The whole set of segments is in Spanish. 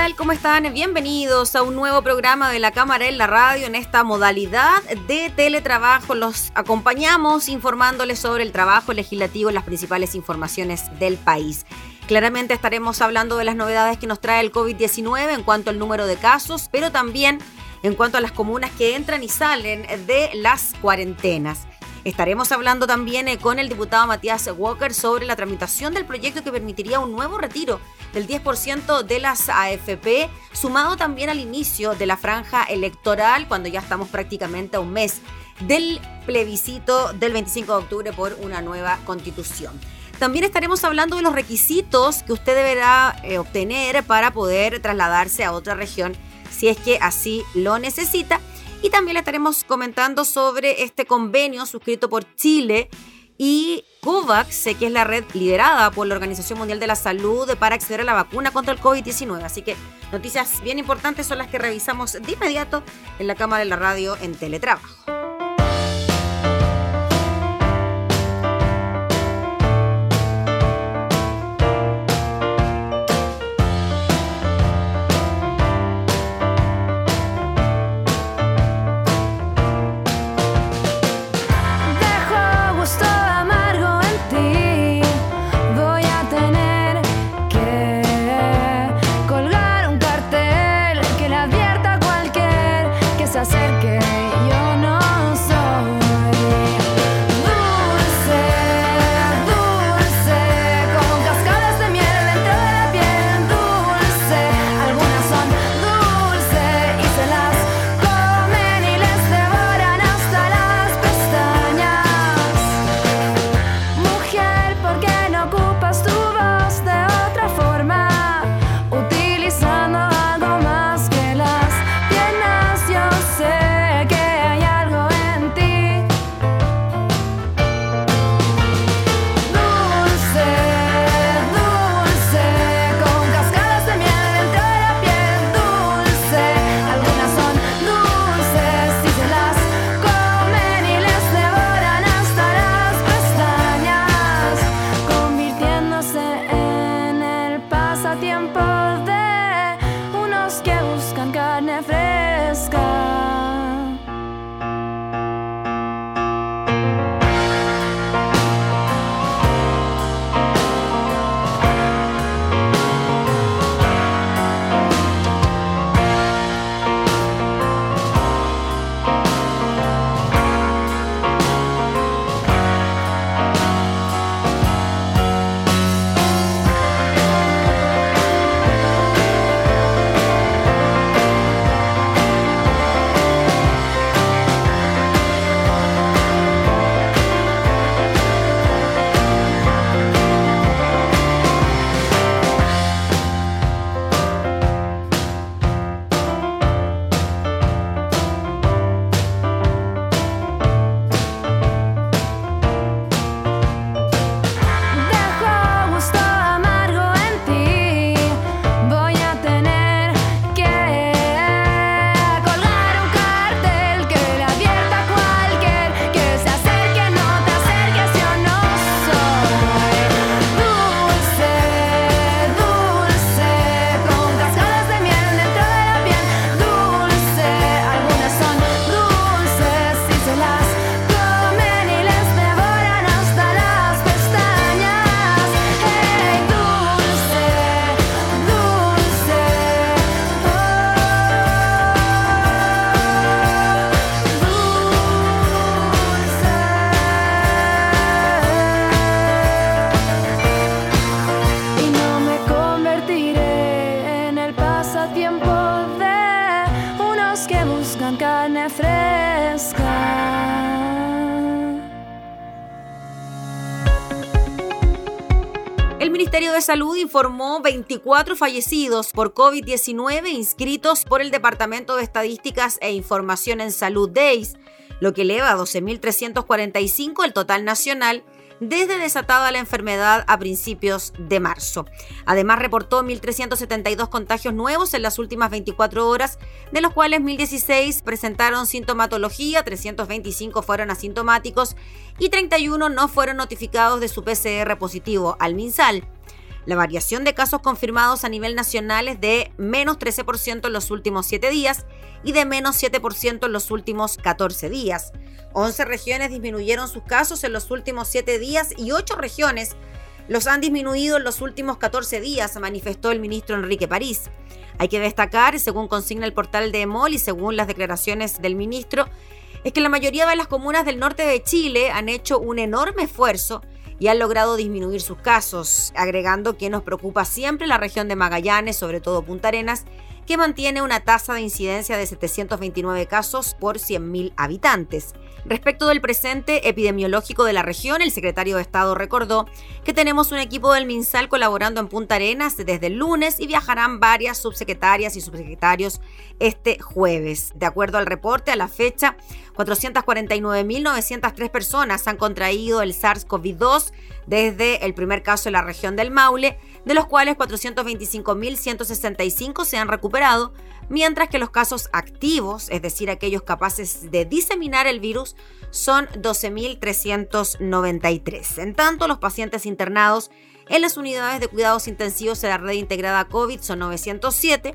Tal? ¿Cómo están? Bienvenidos a un nuevo programa de la Cámara en la Radio en esta modalidad de teletrabajo. Los acompañamos informándoles sobre el trabajo legislativo y las principales informaciones del país. Claramente estaremos hablando de las novedades que nos trae el COVID-19 en cuanto al número de casos, pero también en cuanto a las comunas que entran y salen de las cuarentenas. Estaremos hablando también eh, con el diputado Matías Walker sobre la tramitación del proyecto que permitiría un nuevo retiro del 10% de las AFP, sumado también al inicio de la franja electoral, cuando ya estamos prácticamente a un mes del plebiscito del 25 de octubre por una nueva constitución. También estaremos hablando de los requisitos que usted deberá eh, obtener para poder trasladarse a otra región si es que así lo necesita. Y también le estaremos comentando sobre este convenio suscrito por Chile y COVAX, que es la red liderada por la Organización Mundial de la Salud para acceder a la vacuna contra el COVID-19. Así que noticias bien importantes son las que revisamos de inmediato en la Cámara de la Radio en Teletrabajo. Salud informó 24 fallecidos por COVID-19 inscritos por el Departamento de Estadísticas e Información en Salud DEIS, lo que eleva a 12.345 el total nacional desde desatada la enfermedad a principios de marzo. Además, reportó 1.372 contagios nuevos en las últimas 24 horas, de los cuales 1.016 presentaron sintomatología, 325 fueron asintomáticos y 31 no fueron notificados de su PCR positivo al MinSal. La variación de casos confirmados a nivel nacional es de menos 13% en los últimos 7 días y de menos 7% en los últimos 14 días. 11 regiones disminuyeron sus casos en los últimos 7 días y 8 regiones los han disminuido en los últimos 14 días, manifestó el ministro Enrique París. Hay que destacar, según consigna el portal de EMOL y según las declaraciones del ministro, es que la mayoría de las comunas del norte de Chile han hecho un enorme esfuerzo y han logrado disminuir sus casos, agregando que nos preocupa siempre la región de Magallanes, sobre todo Punta Arenas, que mantiene una tasa de incidencia de 729 casos por 100.000 habitantes. Respecto del presente epidemiológico de la región, el secretario de Estado recordó que tenemos un equipo del MinSal colaborando en Punta Arenas desde el lunes y viajarán varias subsecretarias y subsecretarios este jueves. De acuerdo al reporte, a la fecha, 449.903 personas han contraído el SARS-CoV-2 desde el primer caso en la región del Maule, de los cuales 425.165 se han recuperado, mientras que los casos activos, es decir, aquellos capaces de diseminar el virus, son 12.393. En tanto, los pacientes internados en las unidades de cuidados intensivos de la red integrada COVID son 907,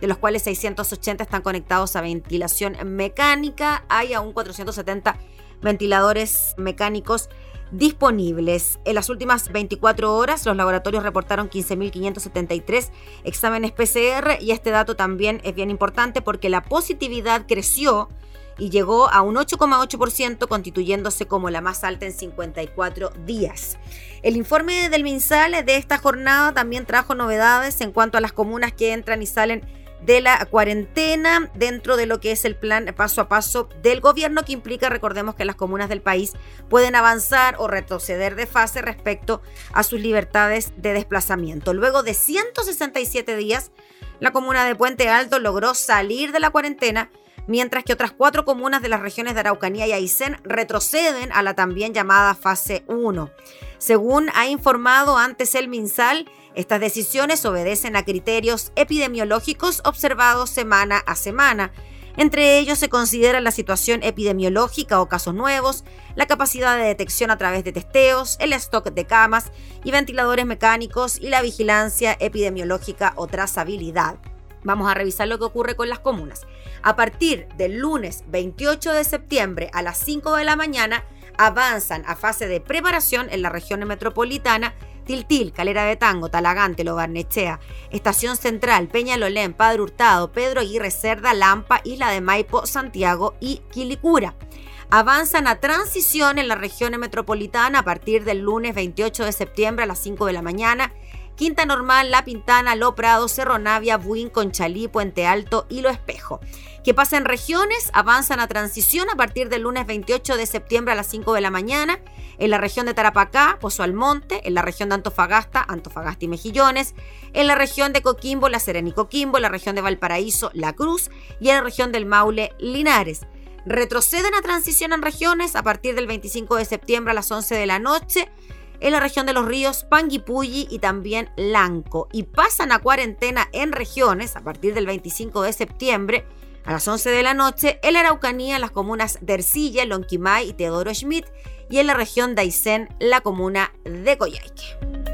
de los cuales 680 están conectados a ventilación mecánica. Hay aún 470 ventiladores mecánicos disponibles. En las últimas 24 horas, los laboratorios reportaron 15.573 exámenes PCR y este dato también es bien importante porque la positividad creció y llegó a un 8,8%, constituyéndose como la más alta en 54 días. El informe del MinSal de esta jornada también trajo novedades en cuanto a las comunas que entran y salen de la cuarentena dentro de lo que es el plan paso a paso del gobierno que implica, recordemos que las comunas del país pueden avanzar o retroceder de fase respecto a sus libertades de desplazamiento. Luego de 167 días, la comuna de Puente Alto logró salir de la cuarentena mientras que otras cuatro comunas de las regiones de Araucanía y Aysén retroceden a la también llamada fase 1. Según ha informado antes el MinSal, estas decisiones obedecen a criterios epidemiológicos observados semana a semana. Entre ellos se considera la situación epidemiológica o casos nuevos, la capacidad de detección a través de testeos, el stock de camas y ventiladores mecánicos y la vigilancia epidemiológica o trazabilidad. Vamos a revisar lo que ocurre con las comunas. A partir del lunes 28 de septiembre a las 5 de la mañana avanzan a fase de preparación en la región metropolitana Tiltil, Calera de Tango, Talagante, Lobarnechea, Estación Central, Peñalolén, Padre Hurtado, Pedro Aguirre Cerda, Lampa, Isla de Maipo, Santiago y Quilicura. Avanzan a transición en la región metropolitana a partir del lunes 28 de septiembre a las 5 de la mañana. Quinta Normal, La Pintana, Lo Prado, Cerro Navia, Buin, Conchalí, Puente Alto y Lo Espejo que pasa en regiones, avanzan a transición a partir del lunes 28 de septiembre a las 5 de la mañana, en la región de Tarapacá, Pozo Almonte, en la región de Antofagasta, Antofagasta y Mejillones, en la región de Coquimbo, La Serena y Coquimbo, en la región de Valparaíso, La Cruz y en la región del Maule, Linares. Retroceden a transición en regiones a partir del 25 de septiembre a las 11 de la noche en la región de los ríos Panguipulli y también Lanco y pasan a cuarentena en regiones a partir del 25 de septiembre a las 11 de la noche, en la Araucanía, las comunas de Ercilla, Lonquimay y Teodoro Schmidt, y en la región de Aysén, la comuna de Coyhaique.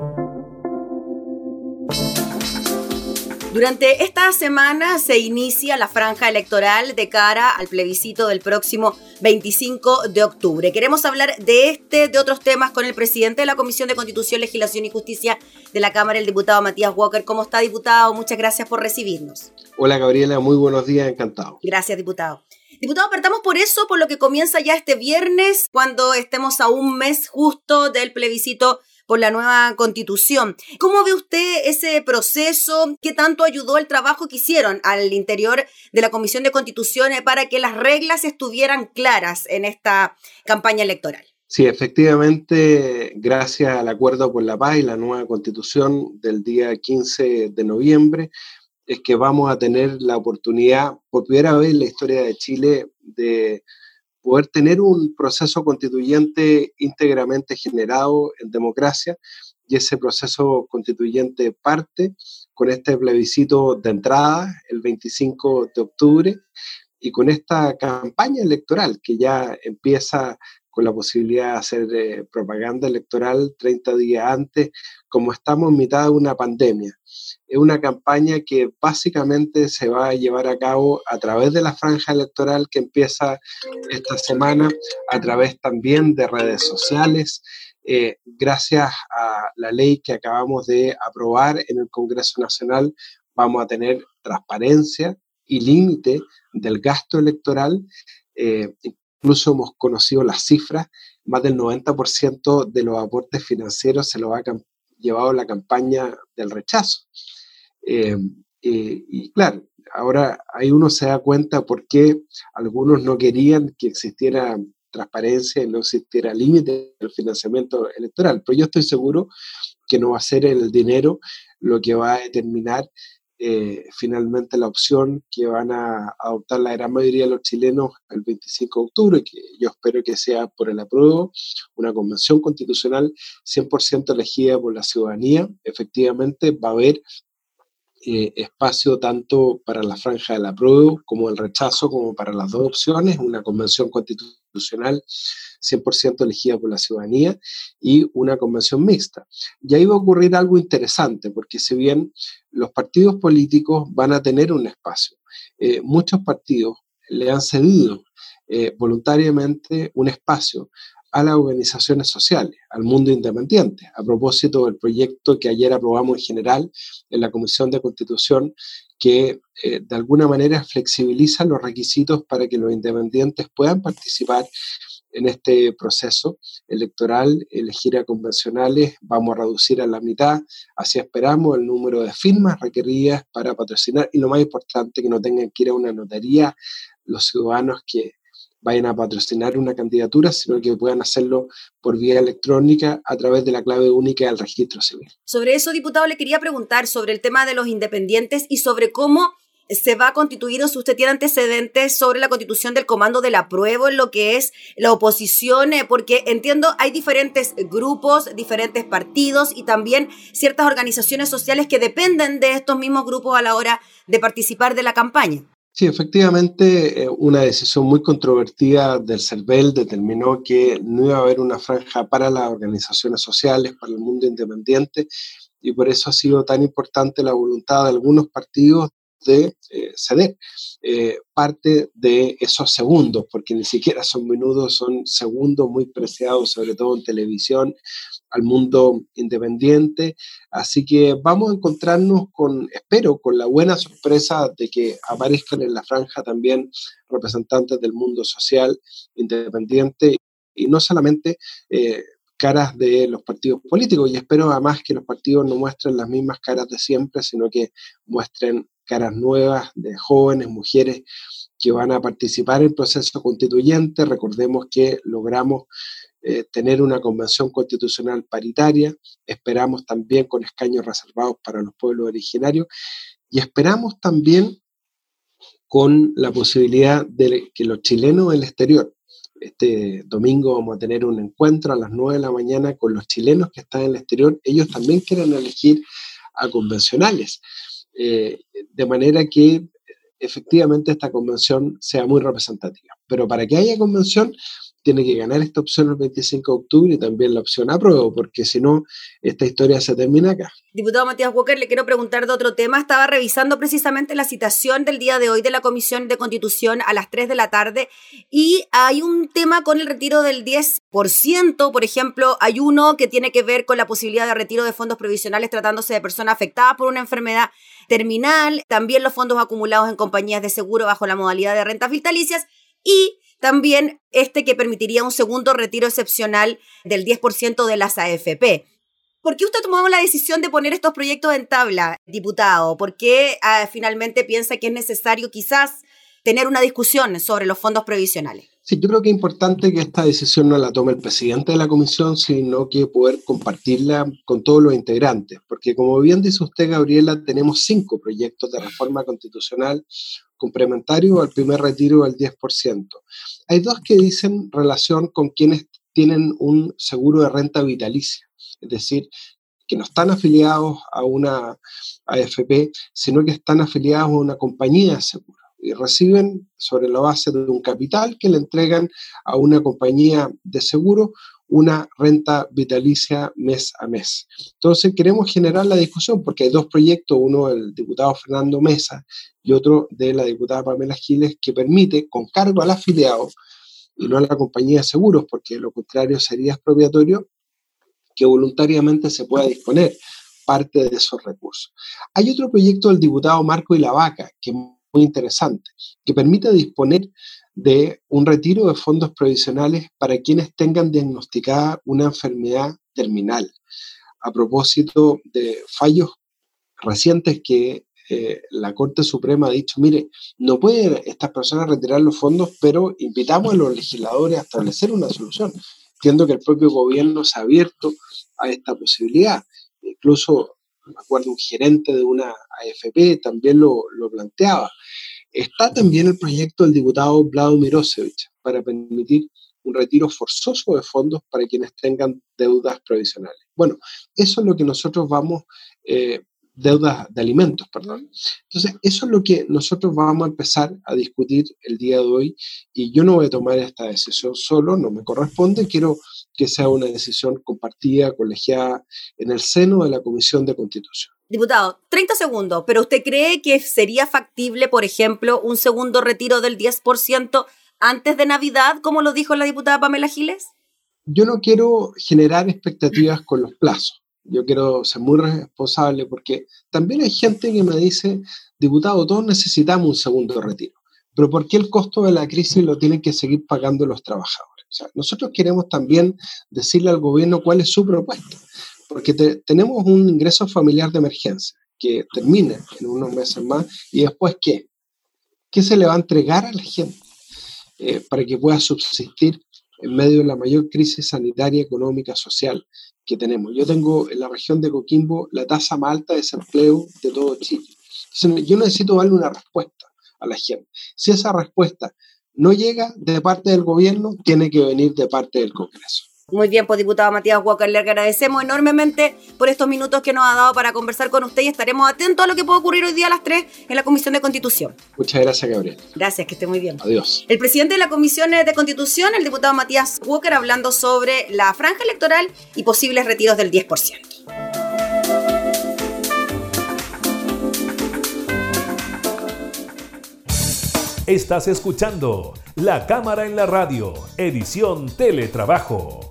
Durante esta semana se inicia la franja electoral de cara al plebiscito del próximo 25 de octubre. Queremos hablar de este, de otros temas con el presidente de la Comisión de Constitución, Legislación y Justicia de la Cámara, el diputado Matías Walker. ¿Cómo está, diputado? Muchas gracias por recibirnos. Hola, Gabriela. Muy buenos días. Encantado. Gracias, diputado. Diputado, partamos por eso, por lo que comienza ya este viernes, cuando estemos a un mes justo del plebiscito la nueva constitución. ¿Cómo ve usted ese proceso? ¿Qué tanto ayudó el trabajo que hicieron al interior de la Comisión de Constituciones para que las reglas estuvieran claras en esta campaña electoral? Sí, efectivamente, gracias al Acuerdo por la Paz y la nueva constitución del día 15 de noviembre, es que vamos a tener la oportunidad, por primera vez en la historia de Chile, de poder tener un proceso constituyente íntegramente generado en democracia y ese proceso constituyente parte con este plebiscito de entrada el 25 de octubre y con esta campaña electoral que ya empieza con la posibilidad de hacer eh, propaganda electoral 30 días antes, como estamos en mitad de una pandemia es una campaña que básicamente se va a llevar a cabo a través de la franja electoral que empieza esta semana, a través también de redes sociales, eh, gracias a la ley que acabamos de aprobar en el Congreso Nacional, vamos a tener transparencia y límite del gasto electoral. Eh, incluso hemos conocido las cifras, más del 90% de los aportes financieros se lo ha llevado la campaña del rechazo. Eh, y claro, ahora ahí uno se da cuenta por qué algunos no querían que existiera transparencia y no existiera límite del financiamiento electoral. Pero yo estoy seguro que no va a ser el dinero lo que va a determinar eh, finalmente la opción que van a adoptar la gran mayoría de los chilenos el 25 de octubre, que yo espero que sea por el apruebo, una convención constitucional 100% elegida por la ciudadanía. Efectivamente, va a haber eh, espacio tanto para la franja del apruebo como el rechazo, como para las dos opciones, una convención constitucional 100% elegida por la ciudadanía y una convención mixta. Y ahí va a ocurrir algo interesante, porque si bien los partidos políticos van a tener un espacio, eh, muchos partidos le han cedido eh, voluntariamente un espacio a las organizaciones sociales, al mundo independiente, a propósito del proyecto que ayer aprobamos en general en la Comisión de Constitución, que eh, de alguna manera flexibiliza los requisitos para que los independientes puedan participar en este proceso electoral, elegir a convencionales, vamos a reducir a la mitad, así esperamos el número de firmas requeridas para patrocinar y lo más importante, que no tengan que ir a una notaría los ciudadanos que vayan a patrocinar una candidatura, sino que puedan hacerlo por vía electrónica a través de la clave única del registro civil. Sobre eso, diputado, le quería preguntar sobre el tema de los independientes y sobre cómo se va a constituir o si usted tiene antecedentes sobre la constitución del comando del apruebo en lo que es la oposición, eh, porque entiendo hay diferentes grupos, diferentes partidos y también ciertas organizaciones sociales que dependen de estos mismos grupos a la hora de participar de la campaña. Sí, efectivamente, eh, una decisión muy controvertida del CERVEL determinó que no iba a haber una franja para las organizaciones sociales, para el mundo independiente, y por eso ha sido tan importante la voluntad de algunos partidos de eh, ceder eh, parte de esos segundos, porque ni siquiera son minutos, son segundos muy preciados, sobre todo en televisión, al mundo independiente. Así que vamos a encontrarnos con, espero, con la buena sorpresa de que aparezcan en la franja también representantes del mundo social independiente y no solamente eh, caras de los partidos políticos. Y espero además que los partidos no muestren las mismas caras de siempre, sino que muestren caras nuevas de jóvenes, mujeres que van a participar en el proceso constituyente. Recordemos que logramos eh, tener una convención constitucional paritaria, esperamos también con escaños reservados para los pueblos originarios. Y esperamos también con la posibilidad de que los chilenos del exterior, este domingo vamos a tener un encuentro a las 9 de la mañana con los chilenos que están en el exterior, ellos también quieren elegir a convencionales, eh, de manera que efectivamente esta convención sea muy representativa. Pero para que haya convención tiene que ganar esta opción el 25 de octubre y también la opción apruebo, porque si no, esta historia se termina acá. Diputado Matías Walker, le quiero preguntar de otro tema. Estaba revisando precisamente la citación del día de hoy de la Comisión de Constitución a las 3 de la tarde y hay un tema con el retiro del 10%. Por ejemplo, hay uno que tiene que ver con la posibilidad de retiro de fondos provisionales tratándose de personas afectadas por una enfermedad terminal, también los fondos acumulados en compañías de seguro bajo la modalidad de rentas vitalicias y también este que permitiría un segundo retiro excepcional del 10% de las AFP. ¿Por qué usted tomó la decisión de poner estos proyectos en tabla, diputado? ¿Por qué ah, finalmente piensa que es necesario quizás tener una discusión sobre los fondos previsionales? Sí, yo creo que es importante que esta decisión no la tome el presidente de la comisión, sino que poder compartirla con todos los integrantes, porque como bien dice usted, Gabriela, tenemos cinco proyectos de reforma constitucional complementarios al primer retiro del 10%. Hay dos que dicen relación con quienes tienen un seguro de renta vitalicia, es decir, que no están afiliados a una AFP, sino que están afiliados a una compañía de seguro y reciben sobre la base de un capital que le entregan a una compañía de seguro una renta vitalicia mes a mes. Entonces queremos generar la discusión porque hay dos proyectos, uno del diputado Fernando Mesa y otro de la diputada Pamela Giles, que permite con cargo al afiliado y no a la compañía de seguros, porque lo contrario sería expropiatorio, que voluntariamente se pueda disponer parte de esos recursos. Hay otro proyecto del diputado Marco y la Vaca, que muy interesante, que permite disponer de un retiro de fondos provisionales para quienes tengan diagnosticada una enfermedad terminal. A propósito de fallos recientes que eh, la Corte Suprema ha dicho, mire, no pueden estas personas retirar los fondos, pero invitamos a los legisladores a establecer una solución. Entiendo que el propio gobierno se ha abierto a esta posibilidad. Incluso, me acuerdo, un gerente de una AFP también lo, lo planteaba. Está también el proyecto del diputado Vlado Mirosevich para permitir un retiro forzoso de fondos para quienes tengan deudas provisionales. Bueno, eso es lo que nosotros vamos, eh, deudas de alimentos, perdón. Entonces, eso es lo que nosotros vamos a empezar a discutir el día de hoy y yo no voy a tomar esta decisión solo, no me corresponde, quiero que sea una decisión compartida, colegiada en el seno de la Comisión de Constitución. Diputado, 30 segundos, pero ¿usted cree que sería factible, por ejemplo, un segundo retiro del 10% antes de Navidad, como lo dijo la diputada Pamela Giles? Yo no quiero generar expectativas con los plazos. Yo quiero ser muy responsable porque también hay gente que me dice, diputado, todos necesitamos un segundo retiro. Pero ¿por qué el costo de la crisis lo tienen que seguir pagando los trabajadores? O sea, nosotros queremos también decirle al gobierno cuál es su propuesta, porque tenemos un ingreso familiar de emergencia que termina en unos meses más y después ¿qué? ¿Qué se le va a entregar a la gente? Eh, para que pueda subsistir en medio de la mayor crisis sanitaria, económica, social que tenemos. Yo tengo en la región de Coquimbo la tasa más alta de desempleo de todo Chile. yo necesito darle una respuesta a la gente. Si esa respuesta no llega de parte del gobierno, tiene que venir de parte del Congreso. Muy bien, pues diputado Matías Walker, le agradecemos enormemente por estos minutos que nos ha dado para conversar con usted y estaremos atentos a lo que pueda ocurrir hoy día a las 3 en la Comisión de Constitución. Muchas gracias, Gabriel. Gracias, que esté muy bien. Adiós. El presidente de la Comisión de Constitución, el diputado Matías Walker, hablando sobre la franja electoral y posibles retiros del 10%. Estás escuchando La Cámara en la Radio, edición Teletrabajo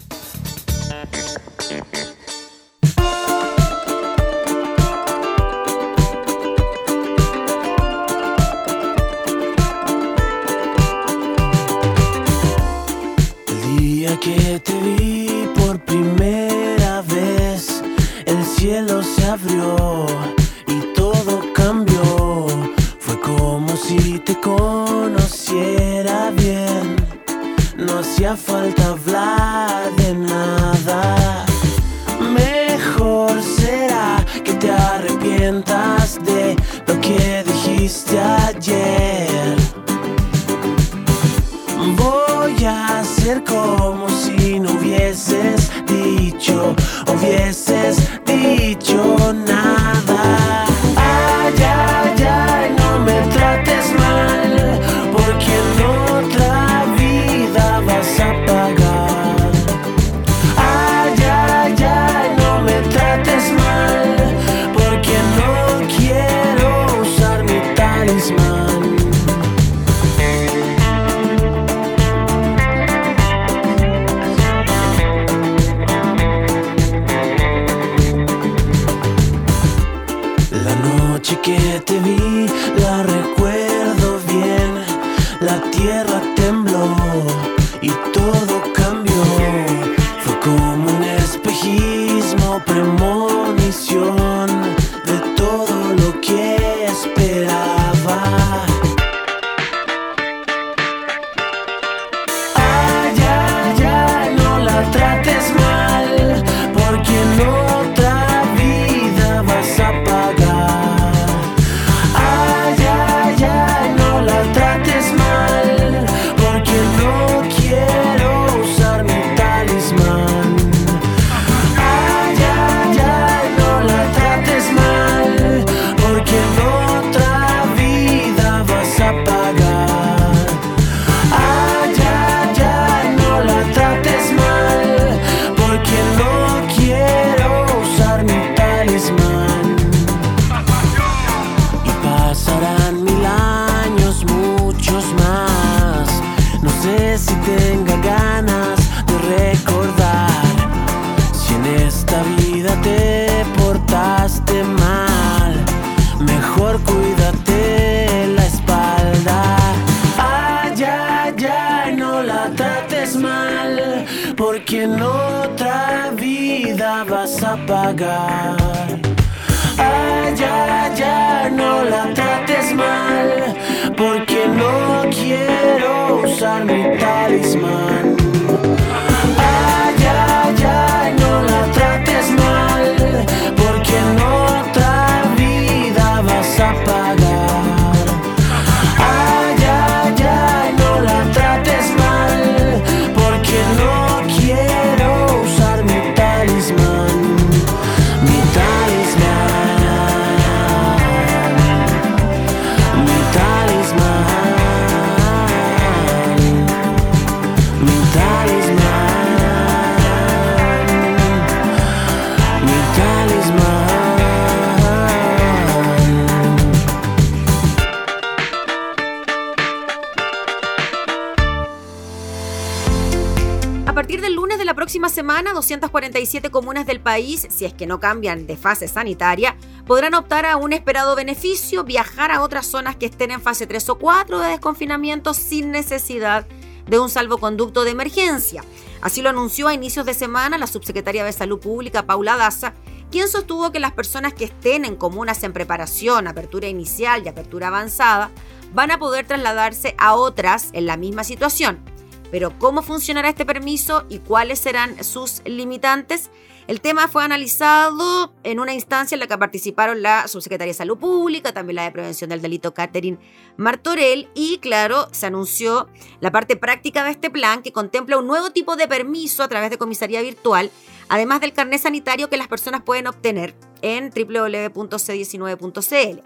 Semana, 247 comunas del país, si es que no cambian de fase sanitaria, podrán optar a un esperado beneficio, viajar a otras zonas que estén en fase 3 o 4 de desconfinamiento sin necesidad de un salvoconducto de emergencia. Así lo anunció a inicios de semana la subsecretaria de Salud Pública, Paula Daza, quien sostuvo que las personas que estén en comunas en preparación, apertura inicial y apertura avanzada, van a poder trasladarse a otras en la misma situación. Pero ¿cómo funcionará este permiso y cuáles serán sus limitantes? El tema fue analizado en una instancia en la que participaron la subsecretaria de Salud Pública, también la de Prevención del Delito Catherine Martorell y claro, se anunció la parte práctica de este plan que contempla un nuevo tipo de permiso a través de comisaría virtual, además del carnet sanitario que las personas pueden obtener en www.c19.cl.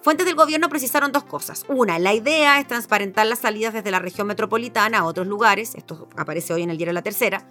Fuentes del gobierno precisaron dos cosas. Una, la idea es transparentar las salidas desde la región metropolitana a otros lugares, esto aparece hoy en el diario La Tercera,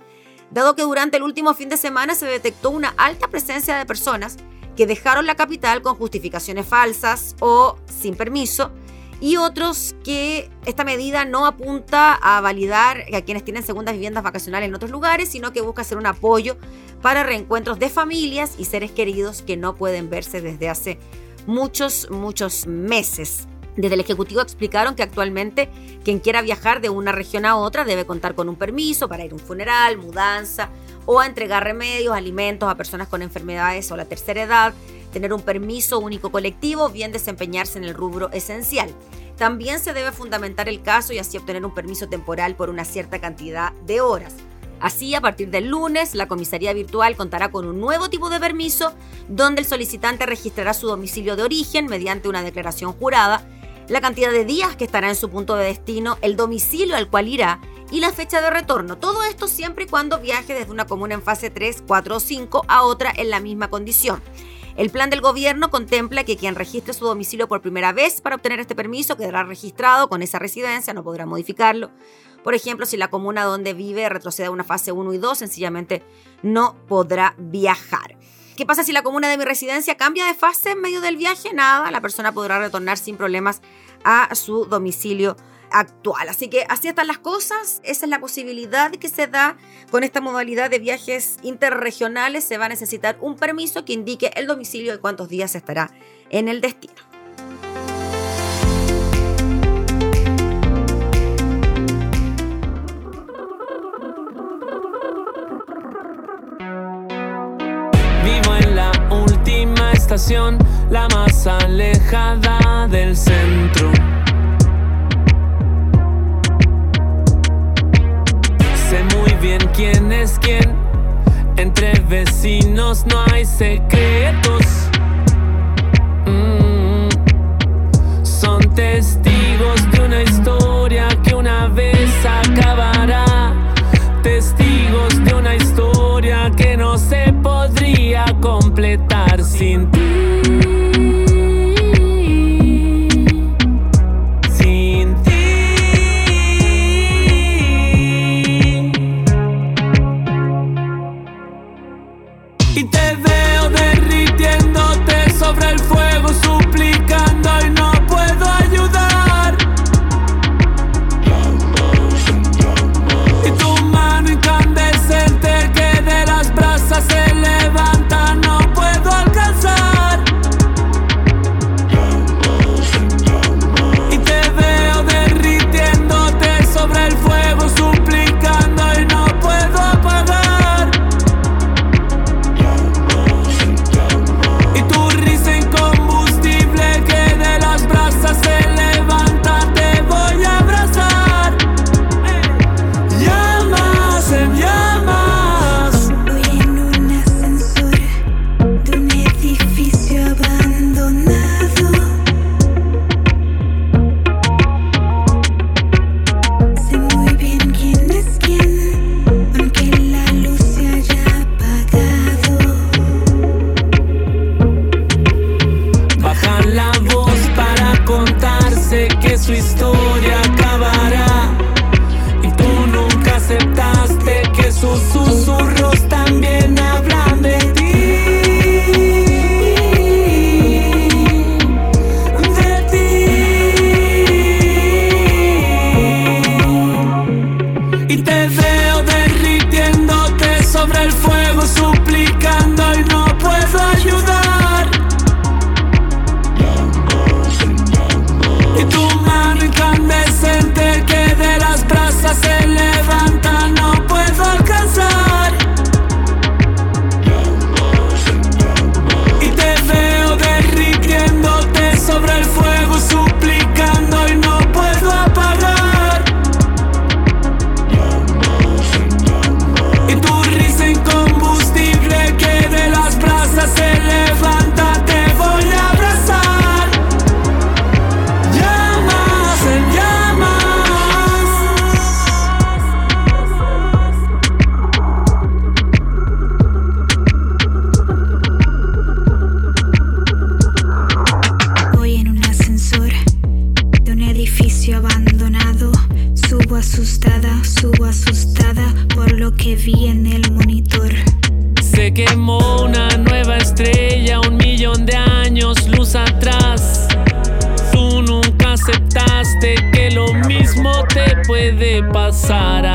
dado que durante el último fin de semana se detectó una alta presencia de personas que dejaron la capital con justificaciones falsas o sin permiso, y otros que esta medida no apunta a validar a quienes tienen segundas viviendas vacacionales en otros lugares, sino que busca ser un apoyo para reencuentros de familias y seres queridos que no pueden verse desde hace muchos, muchos meses. Desde el Ejecutivo explicaron que actualmente quien quiera viajar de una región a otra debe contar con un permiso para ir a un funeral, mudanza o a entregar remedios, alimentos a personas con enfermedades o la tercera edad, tener un permiso único colectivo bien desempeñarse en el rubro esencial. También se debe fundamentar el caso y así obtener un permiso temporal por una cierta cantidad de horas. Así, a partir del lunes, la comisaría virtual contará con un nuevo tipo de permiso donde el solicitante registrará su domicilio de origen mediante una declaración jurada, la cantidad de días que estará en su punto de destino, el domicilio al cual irá y la fecha de retorno. Todo esto siempre y cuando viaje desde una comuna en fase 3, 4 o 5 a otra en la misma condición. El plan del gobierno contempla que quien registre su domicilio por primera vez para obtener este permiso quedará registrado con esa residencia, no podrá modificarlo. Por ejemplo, si la comuna donde vive retrocede a una fase 1 y 2, sencillamente no podrá viajar. ¿Qué pasa si la comuna de mi residencia cambia de fase en medio del viaje? Nada, la persona podrá retornar sin problemas a su domicilio actual. Así que así están las cosas, esa es la posibilidad que se da con esta modalidad de viajes interregionales. Se va a necesitar un permiso que indique el domicilio y cuántos días estará en el destino. La más alejada del centro. Sé muy bien quién es quién. Entre vecinos no hay secretos. Mm. Son testigos de una historia Y te veo derritiéndote sobre el fuego, puede pasar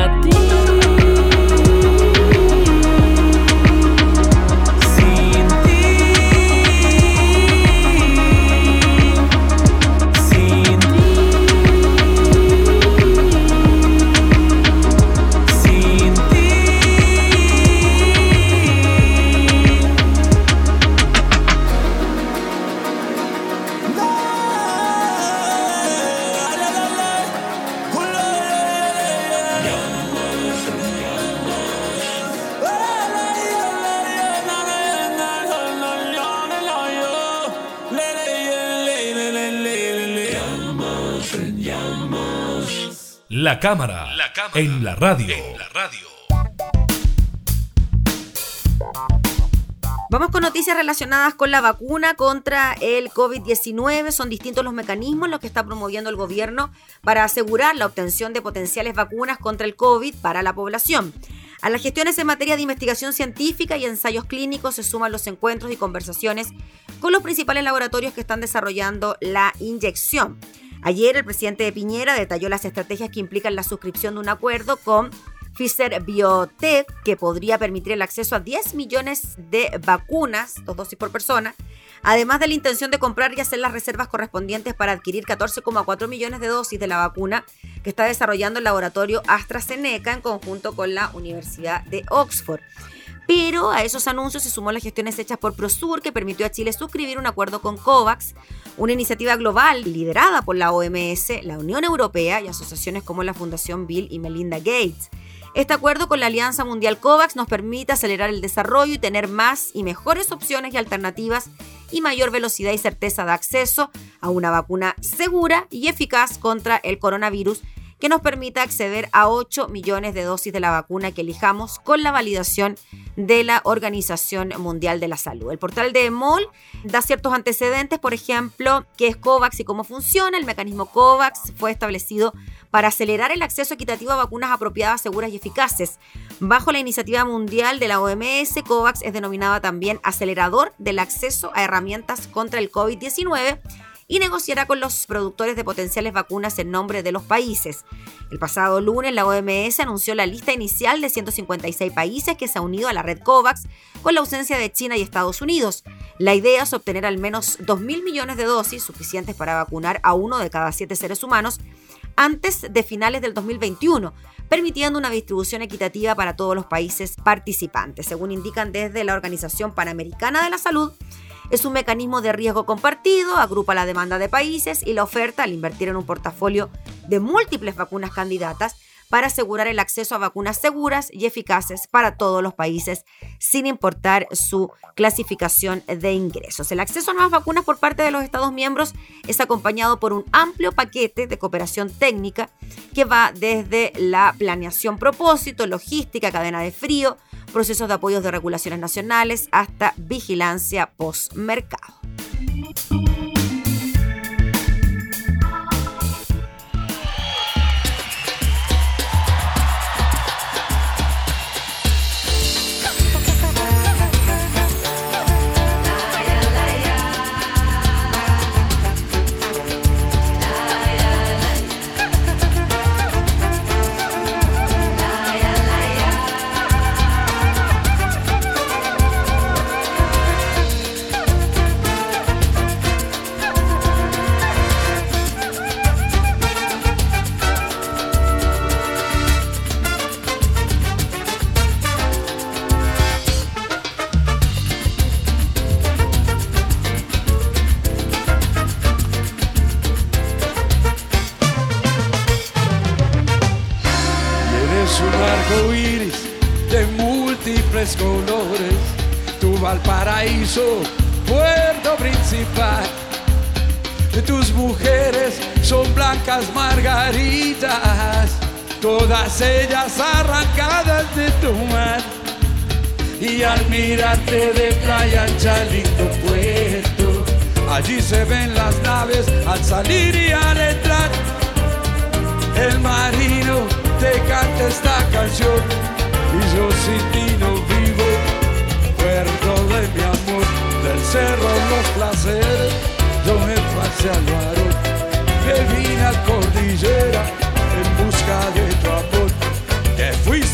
La cámara, en, la radio. Vamos con noticias relacionadas con la vacuna contra el COVID-19. Son distintos los mecanismos los que está promoviendo el gobierno para asegurar la obtención de potenciales vacunas contra el COVID para la población. A las gestiones en materia de investigación científica y ensayos clínicos se suman los encuentros y conversaciones con los principales laboratorios que están desarrollando la inyección. Ayer el presidente de Piñera detalló las estrategias que implican la suscripción de un acuerdo con Pfizer Biotech, que podría permitir el acceso a 10 millones de vacunas, dos dosis por persona, además de la intención de comprar y hacer las reservas correspondientes para adquirir 14,4 millones de dosis de la vacuna que está desarrollando el laboratorio AstraZeneca en conjunto con la Universidad de Oxford. Pero a esos anuncios se sumó las gestiones hechas por Prosur, que permitió a Chile suscribir un acuerdo con COVAX, una iniciativa global liderada por la OMS, la Unión Europea y asociaciones como la Fundación Bill y Melinda Gates. Este acuerdo con la Alianza Mundial COVAX nos permite acelerar el desarrollo y tener más y mejores opciones y alternativas y mayor velocidad y certeza de acceso a una vacuna segura y eficaz contra el coronavirus que nos permita acceder a 8 millones de dosis de la vacuna que elijamos con la validación de la Organización Mundial de la Salud. El portal de MOL da ciertos antecedentes, por ejemplo, qué es COVAX y cómo funciona. El mecanismo COVAX fue establecido para acelerar el acceso equitativo a vacunas apropiadas, seguras y eficaces. Bajo la iniciativa mundial de la OMS, COVAX es denominada también acelerador del acceso a herramientas contra el COVID-19 y negociará con los productores de potenciales vacunas en nombre de los países. El pasado lunes, la OMS anunció la lista inicial de 156 países que se ha unido a la red COVAX con la ausencia de China y Estados Unidos. La idea es obtener al menos 2.000 millones de dosis suficientes para vacunar a uno de cada siete seres humanos antes de finales del 2021, permitiendo una distribución equitativa para todos los países participantes, según indican desde la Organización Panamericana de la Salud. Es un mecanismo de riesgo compartido, agrupa la demanda de países y la oferta al invertir en un portafolio de múltiples vacunas candidatas para asegurar el acceso a vacunas seguras y eficaces para todos los países, sin importar su clasificación de ingresos. El acceso a nuevas vacunas por parte de los Estados miembros es acompañado por un amplio paquete de cooperación técnica que va desde la planeación propósito, logística, cadena de frío, procesos de apoyos de regulaciones nacionales hasta vigilancia post-mercado.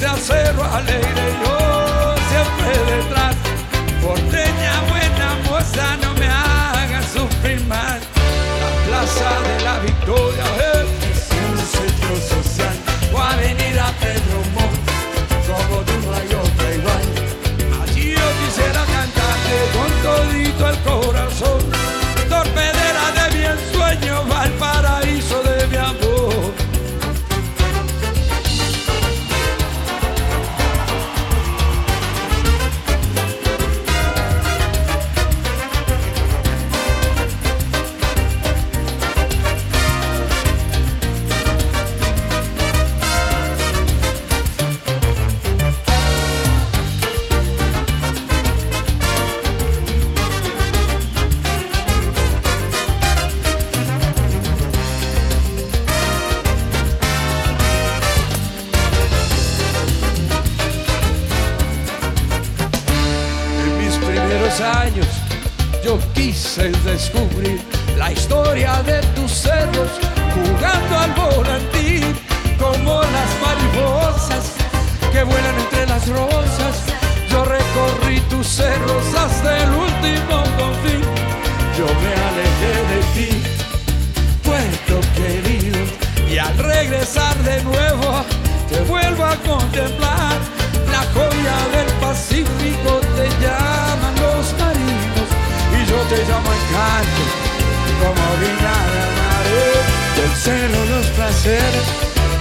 Al cerro alegre, yo siempre detrás. Porteña buena moza, no me hagas sufrir más. La plaza de la victoria es hasta el último confín. Yo me alejé de ti, puerto querido, y al regresar de nuevo te vuelvo a contemplar. La joya del Pacífico te llaman los marinos y yo te llamo encanto, como de mar. Del celo los placeres,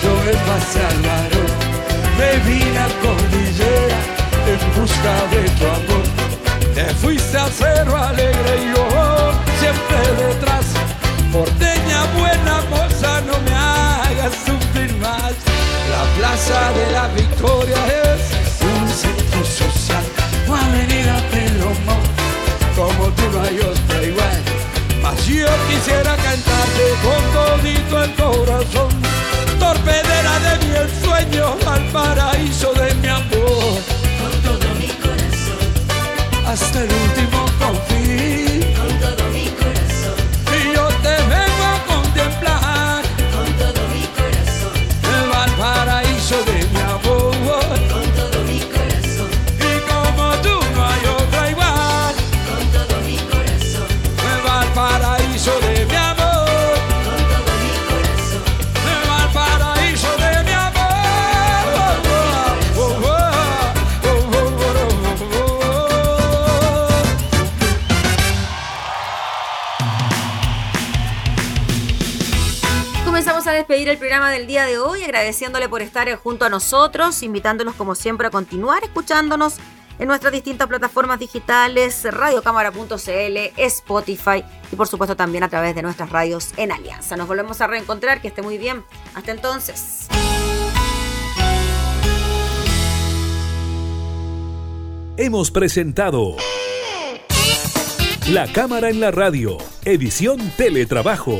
yo me pasé al varón, me vine a cordillera en busca de tu amor. Te fuiste al cerro alegre y yo siempre detrás. Porteña buena moza, no me hagas sufrir más. La plaza de la victoria es un centro social. Avenida Pedro Montt, como tú no hay otra igual. Mas yo quisiera cantarte con todito el corazón. Torpedera de mi ensueño, al paraíso Hasta el último El programa del día de hoy, agradeciéndole por estar junto a nosotros, invitándolos como siempre a continuar escuchándonos en nuestras distintas plataformas digitales, radiocámara.cl, Spotify y por supuesto también a través de nuestras radios en Alianza. Nos volvemos a reencontrar, que esté muy bien. Hasta entonces. Hemos presentado La Cámara en la Radio, edición Teletrabajo.